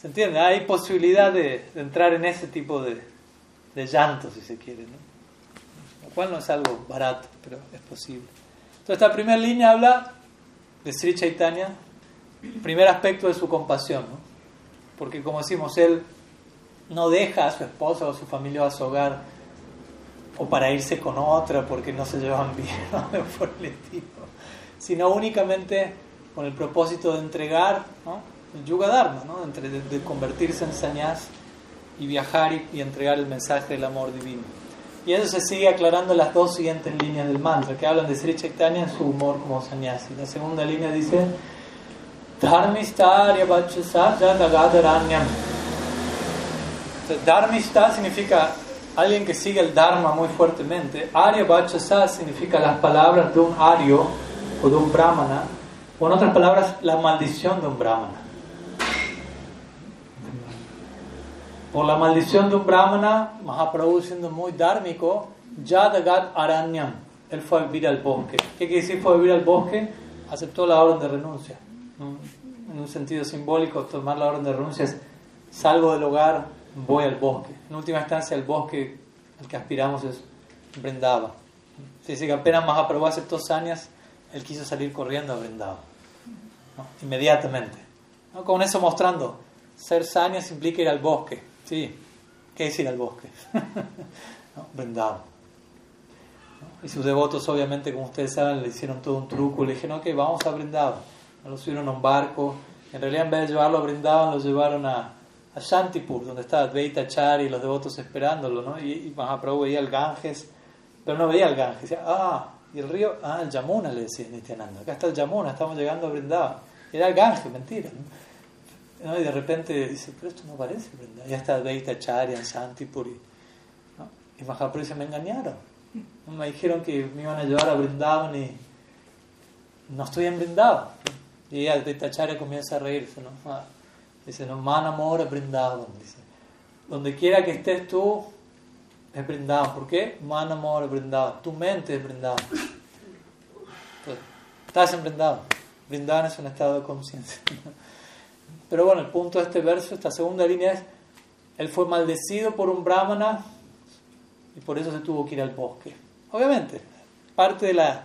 ¿Se entiende? Hay posibilidad de, entrar en ese tipo de, de llanto, si se quiere, ¿no? Lo cual no es algo barato, pero es posible. Entonces, esta primera línea habla de Sri Chaitanya, primer aspecto de su compasión, ¿no? Porque, como decimos, él no deja a su esposa o a su familia a su hogar o para irse con otra porque no se llevan bien o por el estilo, sino únicamente con el propósito de entregar ¿no? El Yuga Dharma, ¿no? de, convertirse en sañas y viajar y, entregar el mensaje del amor divino. Y eso se sigue aclarando en las dos siguientes líneas del mantra, que hablan de Sri Chaitanya en su humor como sannyasi. La segunda línea dice, Dharmistarya Bachasa Jadagadharanyam. Dharmista significa alguien que sigue el Dharma muy fuertemente. Arya Bachasa significa las palabras de un Aryo o de un Brahmana, o en otras palabras, la maldición de un Brahmana. Por la maldición de un brahmana, Mahaprabhu siendo muy dármico, Yadagat Aranyam, él fue a vivir al bosque. ¿Qué quiere decir fue a vivir al bosque? Aceptó la orden de renuncia. En un sentido simbólico, tomar la orden de renuncia es salgo del hogar, voy al bosque. En última instancia, el bosque al que aspiramos es Brendava. Se dice que apenas Mahaprabhu aceptó sanias, él quiso salir corriendo a Brendava. Inmediatamente. Con eso mostrando, ser sanias implica ir al bosque Sí, ¿qué es ir al bosque? ¿No? Y sus devotos, obviamente, como ustedes saben, le hicieron todo un truco. Le dijeron, ok, vamos a Brindavan. Lo subieron a un barco. En realidad, en vez de llevarlo a Brindavan, lo llevaron a, Shantipur, donde estaba Advaita Chari y los devotos esperándolo. ¿no? Y, y Mahaprabhu veía el Ganges, pero no veía el Ganges. Decía, ah, y el río, ah, el Yamuna, le decía Nityananda. Acá está el Yamuna, estamos llegando a Brindavan. Era el Ganges, mentira. ¿no? Y de repente dice, pero esto no parece, Ya está Deita Charya, Santipuri. ¿no? Y Mahaprabhu dice, me engañaron. Me dijeron que me iban a llevar a Brindavan y no estoy en Brindavan. Y ella, Deita Charya, comienza a reírse. ¿no? Ah, dice, no, man amor Brindavan. Dice, donde quiera que estés tú, es Brindavan. ¿Por qué? Man amor Brindavan. Tu mente es Brindavan. estás en Brindavan. Brindavan es un estado de conciencia. Pero bueno, el punto de este verso, esta segunda línea es, él fue maldecido por un brahmana y por eso se tuvo que ir al bosque. Obviamente, parte de la,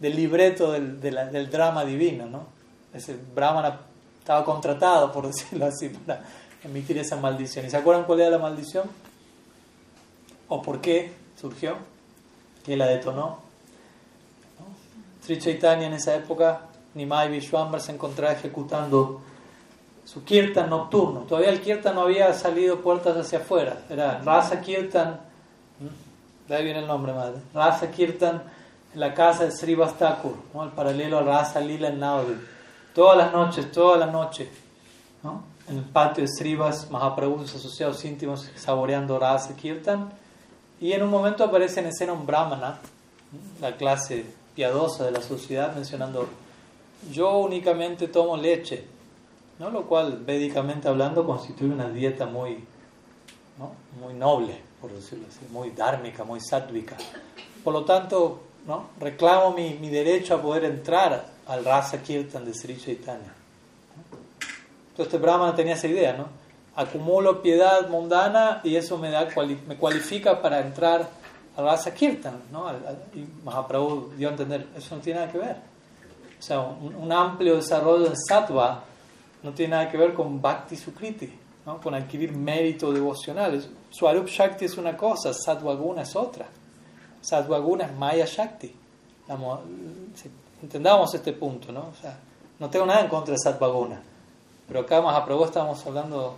del libreto del, del drama divino, ¿no? Ese brahmana estaba contratado, por decirlo así, para emitir esa maldición. ¿Y se acuerdan cuál era la maldición? ¿O por qué surgió? ¿Quién la detonó? Sri Chaitanya en esa época, Nimai Vishwambar se encontraba ejecutando su kirtan nocturno. Todavía el kirtan no había salido puertas hacia afuera. Era Rasa Kirtan, de ahí viene el nombre, madre. Rasa Kirtan en la casa de Sri Vastakur, ¿no? el paralelo a Rasa Lila en Naudi. Todas las noches, todas las noches, ¿no? en el patio de Srivas, Mahaprabhu, sus asociados íntimos, saboreando Rasa Kirtan. Y en un momento aparece en escena un brahmana, la clase piadosa de la sociedad, mencionando: Yo únicamente tomo leche ¿no? lo cual védicamente hablando constituye una dieta muy, muy noble, por decirlo así, muy dármica, muy sátvica. Por lo tanto, ¿no? reclamo mi, mi, derecho a poder entrar al Rasa Kirtan de Sri Chaitanya. Entonces este Brahman tenía esa idea, ¿no? Acumulo piedad mundana y eso me, da, me cualifica para entrar al Rasa Kirtan, ¿no? y Mahaprabhu dio a entender, eso no tiene nada que ver. O sea, un, un amplio desarrollo en sattva no tiene nada que ver con Bhakti Sukriti, ¿no? con adquirir mérito devocional. Swarup Shakti es una cosa, Sadhvaguna es otra. Sadhvaguna es Maya Shakti. Entendamos este punto, ¿no? No tengo nada en contra de Sadhvaguna, pero acá más a estamos hablando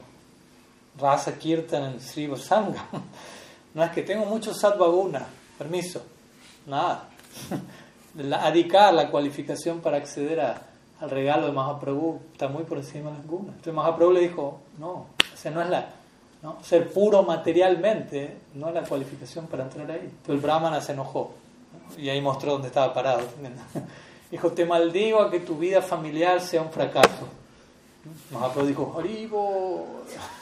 Rasa Kirtan en Sri Sangha. No es que tengo mucho Sadhvaguna, permiso, nada. Adicar la cualificación para acceder a, al regalo de Mahaprabhu está muy por encima de las gunas. Entonces Mahaprabhu le dijo, no, o sea, no es la, ¿no? ser puro materialmente no es la cualificación para entrar ahí. Entonces el brahmana se enojó y ahí mostró dónde estaba parado. dijo, te maldigo a que tu vida familiar sea un fracaso. Mahaprabhu dijo, Haribo.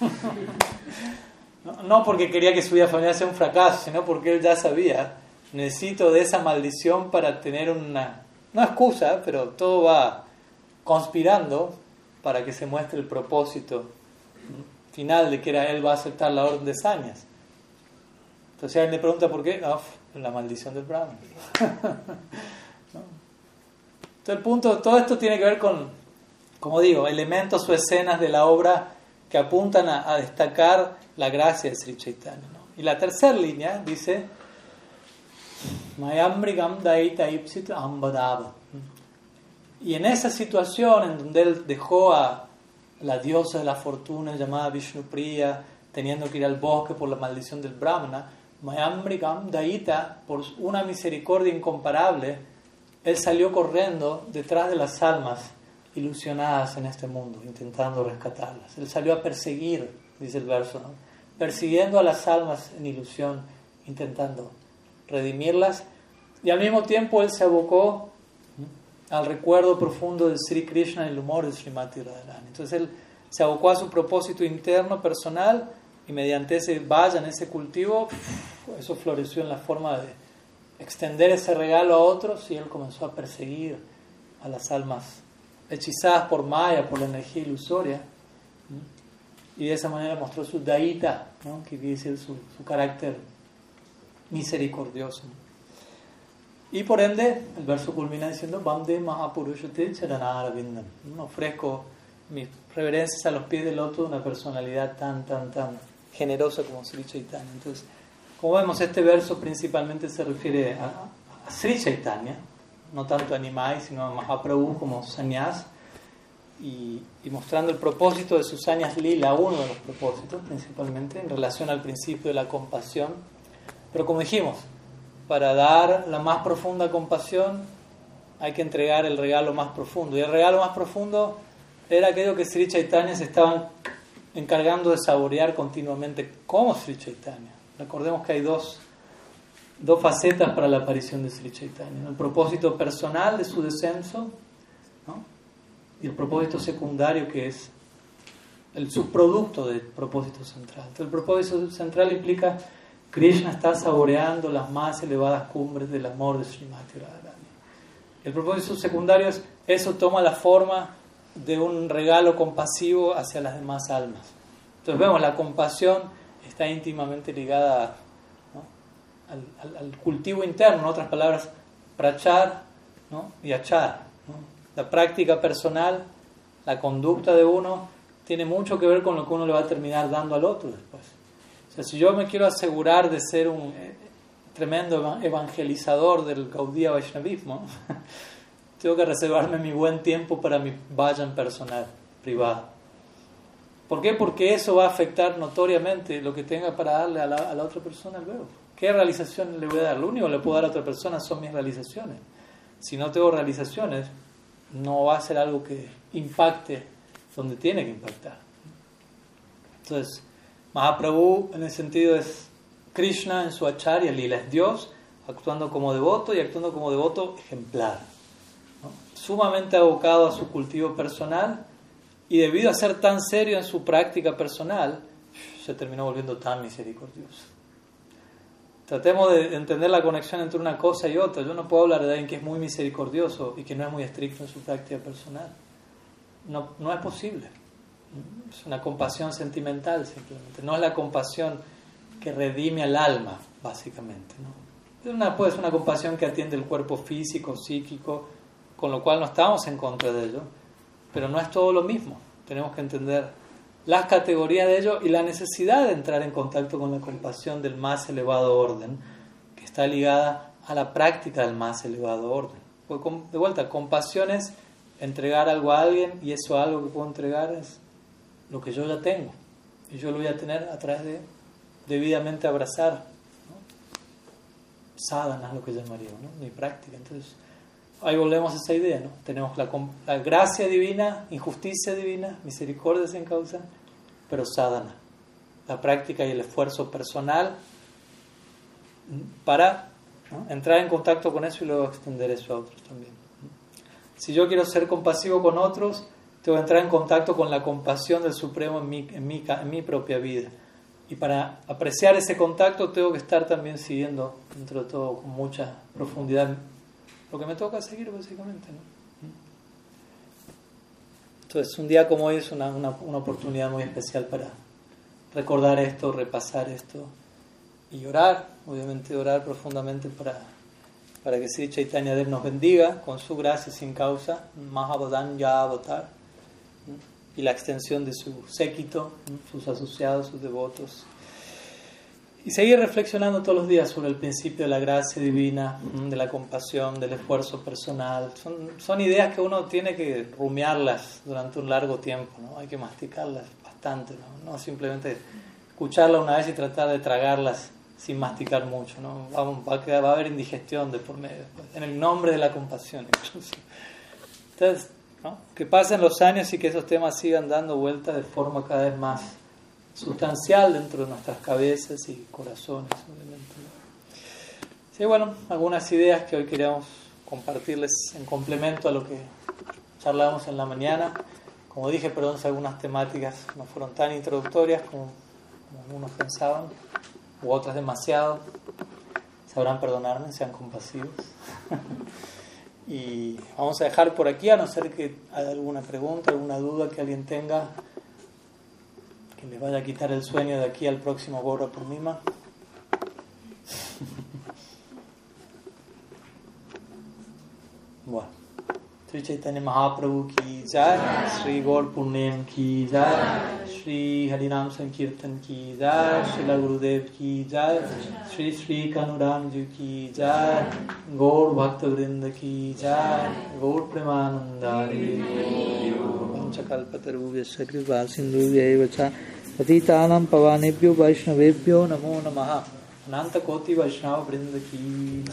no porque quería que su vida familiar sea un fracaso, sino porque él ya sabía, necesito de esa maldición para tener una, no excusa, pero todo va conspirando para que se muestre el propósito final de que era él va a aceptar la orden de sañas. Entonces alguien le pregunta por qué, no, la maldición del Brahman. Entonces el punto, todo esto tiene que ver con, como digo, elementos o escenas de la obra que apuntan a, destacar la gracia de Sri Chaitanya. Y la tercera línea dice, Mayambrigam Daita Ipsit Ambadava. Y en esa situación en donde él dejó a la diosa de la fortuna llamada Vishnupriya, teniendo que ir al bosque por la maldición del Brahmana, Mayambrigam Daita, por una misericordia incomparable, él salió corriendo detrás de las almas ilusionadas en este mundo, intentando rescatarlas. Él salió a perseguir, dice el verso, persiguiendo a las almas en ilusión, intentando redimirlas, y al mismo tiempo él se abocó al recuerdo profundo de Sri Krishna y el humor de Srimati Radharani. Entonces él se abocó a su propósito interno, personal, y mediante ese vaya, en ese cultivo, eso floreció en la forma de extender ese regalo a otros y él comenzó a perseguir a las almas hechizadas por Maya, por la energía ilusoria. Y de esa manera mostró su daita, ¿no? que quiere decir su, su carácter misericordioso. Y por ende, el verso culmina diciendo, Bande Mahapurushate Charanaravindan. Ofrezco mis reverencias a los pies del loto de una personalidad tan, tan, tan generosa como Sri Chaitanya. Entonces, como vemos, este verso principalmente se refiere a, Sri Chaitanya, no tanto a Nimai, sino a Mahaprabhu como Sanyas, y, y, mostrando el propósito de sus Sanyas Lila, uno de los propósitos principalmente, en relación al principio de la compasión. Pero como dijimos, para dar la más profunda compasión hay que entregar el regalo más profundo. Y el regalo más profundo era aquello que Sri Chaitanya se estaban encargando de saborear continuamente como Sri Chaitanya. Recordemos que hay dos, dos facetas para la aparición de Sri Chaitanya. El propósito personal de su descenso y el propósito secundario que es el subproducto del propósito central. Entonces, el propósito central implica Krishna está saboreando las más elevadas cumbres del amor de Srimati Radharani. El propósito secundario es eso toma la forma de un regalo compasivo hacia las demás almas. Entonces vemos, la compasión está íntimamente ligada al, cultivo interno, en otras palabras, prachar y achar. La práctica personal, la conducta de uno, tiene mucho que ver con lo que uno le va a terminar dando al otro después. Sea, si yo me quiero asegurar de ser un eh, tremendo evangelizador del Gaudía Vaishnavismo, tengo que reservarme mi buen tiempo para mi vayan personal, privado. ¿Por qué? Porque eso va a afectar notoriamente lo que tenga para darle a la, otra persona luego. ¿Qué realización le voy a dar? Lo único que le puedo dar a otra persona son mis realizaciones. Si no tengo realizaciones, no va a ser algo que impacte donde tiene que impactar. Entonces, Mahaprabhu en el sentido es Krishna en su acharya lila, es Dios actuando como devoto y actuando como devoto ejemplar sumamente abocado a su cultivo personal y debido a ser tan serio en su práctica personal, se terminó volviendo tan misericordioso. Tratemos de entender la conexión entre una cosa y otra. Yo no puedo hablar de alguien que es muy misericordioso y que no es muy estricto en su práctica personal. No, no es posible. Es una compasión sentimental simplemente. No es la compasión que redime al alma, básicamente. ¿no? Es una, puede ser una compasión que atiende el cuerpo físico, psíquico, con lo cual no estamos en contra de ello, pero no es todo lo mismo. Tenemos que entender las categorías de ello y la necesidad de entrar en contacto con la compasión del más elevado orden, que está ligada a la práctica del más elevado orden. de vuelta, compasión es entregar algo a alguien y eso algo que puedo entregar es lo que yo ya tengo. Y yo lo voy a tener a través de debidamente abrazar. ¿no? Sadhana lo que llamaría, ¿no? mi práctica. Entonces, ahí volvemos a esa idea, ¿no? Tenemos la, gracia divina, injusticia divina, misericordia sin causa, pero sadhana, la práctica y el esfuerzo personal para entrar en contacto con eso y luego extender eso a otros también. Si yo quiero ser compasivo con otros, tengo que entrar en contacto con la compasión del Supremo en mi, en mi, en mi propia vida. Y para apreciar ese contacto tengo que estar también siguiendo, dentro de todo, con mucha profundidad lo que me toca seguir básicamente. Entonces, un día como hoy es una, una, una oportunidad muy especial para recordar esto, repasar esto y orar, obviamente orar profundamente para, para que Sri Chaitanya Dev nos bendiga con su gracia sin causa, Mahabadan Ya Avatar, y la extensión de su séquito, sus asociados, sus devotos. Y seguir reflexionando todos los días sobre el principio de la gracia divina, de la compasión, del esfuerzo personal. Son, son ideas que uno tiene que rumiarlas durante un largo tiempo, ¿no? hay que masticarlas bastante, no, no simplemente escucharlas una vez y tratar de tragarlas sin masticar mucho. ¿no? Va, a, va a haber indigestión de por medio, en el nombre de la compasión incluso. Entonces, ¿no? que pasen los años y que esos temas sigan dando vuelta de forma cada vez más sustancial dentro de nuestras cabezas y corazones. Sí, bueno, algunas ideas que hoy queríamos compartirles en complemento a lo que charlamos en la mañana. Como dije, perdón si algunas temáticas no fueron tan introductorias como, algunos pensaban, u otras demasiado. Sabrán perdonarme, sean compasivos. y vamos a dejar por aquí, a no ser que haya alguna pregunta, alguna duda que alguien tenga que le vaya a quitar el sueño de aquí al próximo Gora Purnima. bueno. Shri चैतन्य महाप्रभु की जय, श्री गौर पुण्यम की जय, श्री हरिनाम संकीर्तन की जय श्री गुरुदेव की जय, श्री श्री कनुराम जी की जय, गौर भक्त वृंद की जय, गौर प्रेमानंद सिंधु पवानेभ्यो वैष्णवेभ्यो नमो नमः। अनंत कोटि वैष्णव वृंद की